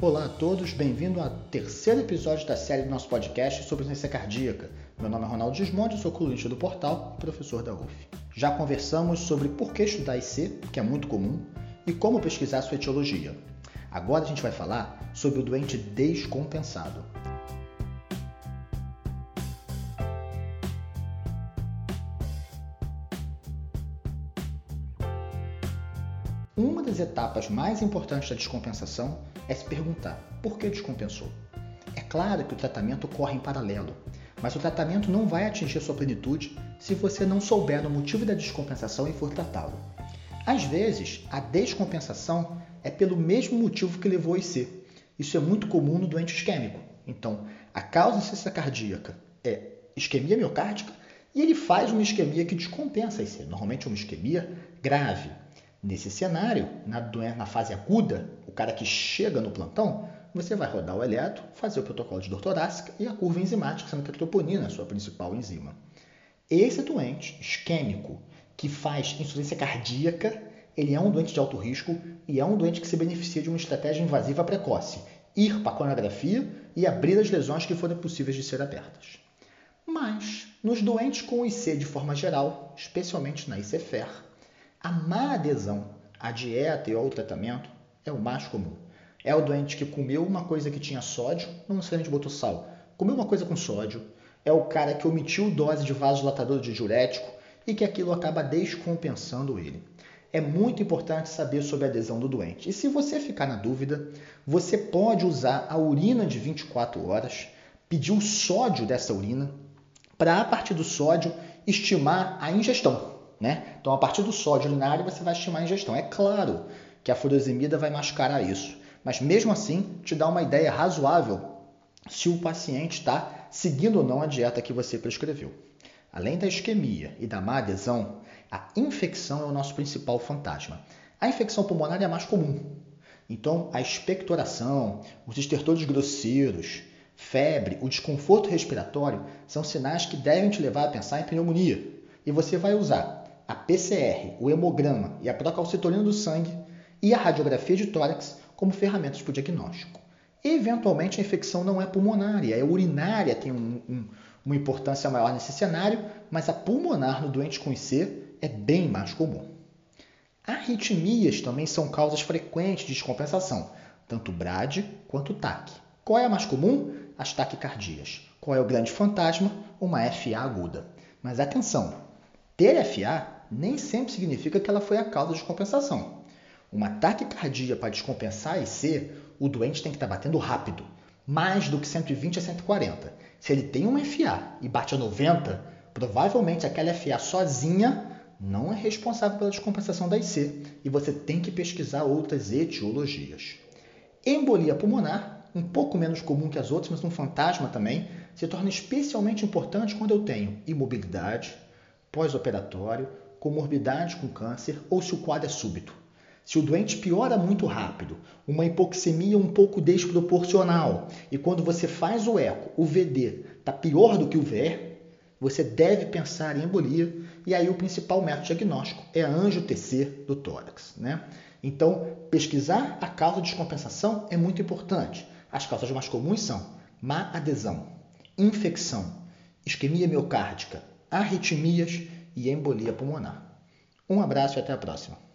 Olá a todos, bem-vindo ao terceiro episódio da série do nosso podcast sobre ciência cardíaca. Meu nome é Ronaldo Gismondi, sou colunista do portal e professor da UF. Já conversamos sobre por que estudar IC, que é muito comum, e como pesquisar sua etiologia. Agora a gente vai falar sobre o doente descompensado. Uma das etapas mais importantes da descompensação é se perguntar por que descompensou. É claro que o tratamento corre em paralelo, mas o tratamento não vai atingir sua plenitude se você não souber o motivo da descompensação e for tratá-lo. Às vezes, a descompensação é pelo mesmo motivo que levou a IC. Isso é muito comum no doente isquêmico. Então, a causa de cardíaca é isquemia miocárdica e ele faz uma isquemia que descompensa a IC, normalmente uma isquemia grave, Nesse cenário, na na fase aguda, o cara que chega no plantão, você vai rodar o eletro, fazer o protocolo de dor torácica e a curva enzimática, sendo que a troponina é a sua principal enzima. Esse doente isquêmico que faz insuficiência cardíaca, ele é um doente de alto risco e é um doente que se beneficia de uma estratégia invasiva precoce, ir para a coronografia e abrir as lesões que forem possíveis de ser abertas. Mas, nos doentes com IC de forma geral, especialmente na ICFER, a má adesão à dieta e ao tratamento é o mais comum. É o doente que comeu uma coisa que tinha sódio, não necessariamente botou sal. Comeu uma coisa com sódio. É o cara que omitiu dose de vasodilatador de diurético e que aquilo acaba descompensando ele. É muito importante saber sobre a adesão do doente. E se você ficar na dúvida, você pode usar a urina de 24 horas, pedir o sódio dessa urina, para a partir do sódio estimar a ingestão. Né? Então, a partir do sódio urinário, você vai estimar a ingestão. É claro que a furosemida vai mascarar isso, mas mesmo assim te dá uma ideia razoável se o paciente está seguindo ou não a dieta que você prescreveu. Além da isquemia e da má adesão, a infecção é o nosso principal fantasma. A infecção pulmonar é a mais comum. Então, a expectoração, os estertores grosseiros, febre, o desconforto respiratório são sinais que devem te levar a pensar em pneumonia. E você vai usar a PCR, o hemograma e a procalcitonina do sangue e a radiografia de tórax como ferramentas para o diagnóstico. Eventualmente, a infecção não é pulmonária, é urinária, tem um, um, uma importância maior nesse cenário, mas a pulmonar no doente com IC é bem mais comum. Arritmias também são causas frequentes de descompensação, tanto BRAD quanto TAC. Qual é a mais comum? As taquicardias. Qual é o grande fantasma? Uma FA aguda. Mas atenção, ter FA nem sempre significa que ela foi a causa de descompensação. Uma taquicardia para descompensar IC, o doente tem que estar tá batendo rápido, mais do que 120 a 140. Se ele tem uma FA e bate a 90, provavelmente aquela FA sozinha não é responsável pela descompensação da IC e você tem que pesquisar outras etiologias. Embolia pulmonar, um pouco menos comum que as outras, mas um fantasma também, se torna especialmente importante quando eu tenho imobilidade, pós-operatório, comorbidade com câncer ou se o quadro é súbito. Se o doente piora muito rápido, uma hipoxemia um pouco desproporcional, e quando você faz o eco, o VD está pior do que o VR, você deve pensar em embolia, e aí o principal método diagnóstico é a angio-TC do tórax. Né? Então, pesquisar a causa de descompensação é muito importante. As causas mais comuns são má adesão, infecção, isquemia miocárdica, arritmias e embolia pulmonar. Um abraço e até a próxima.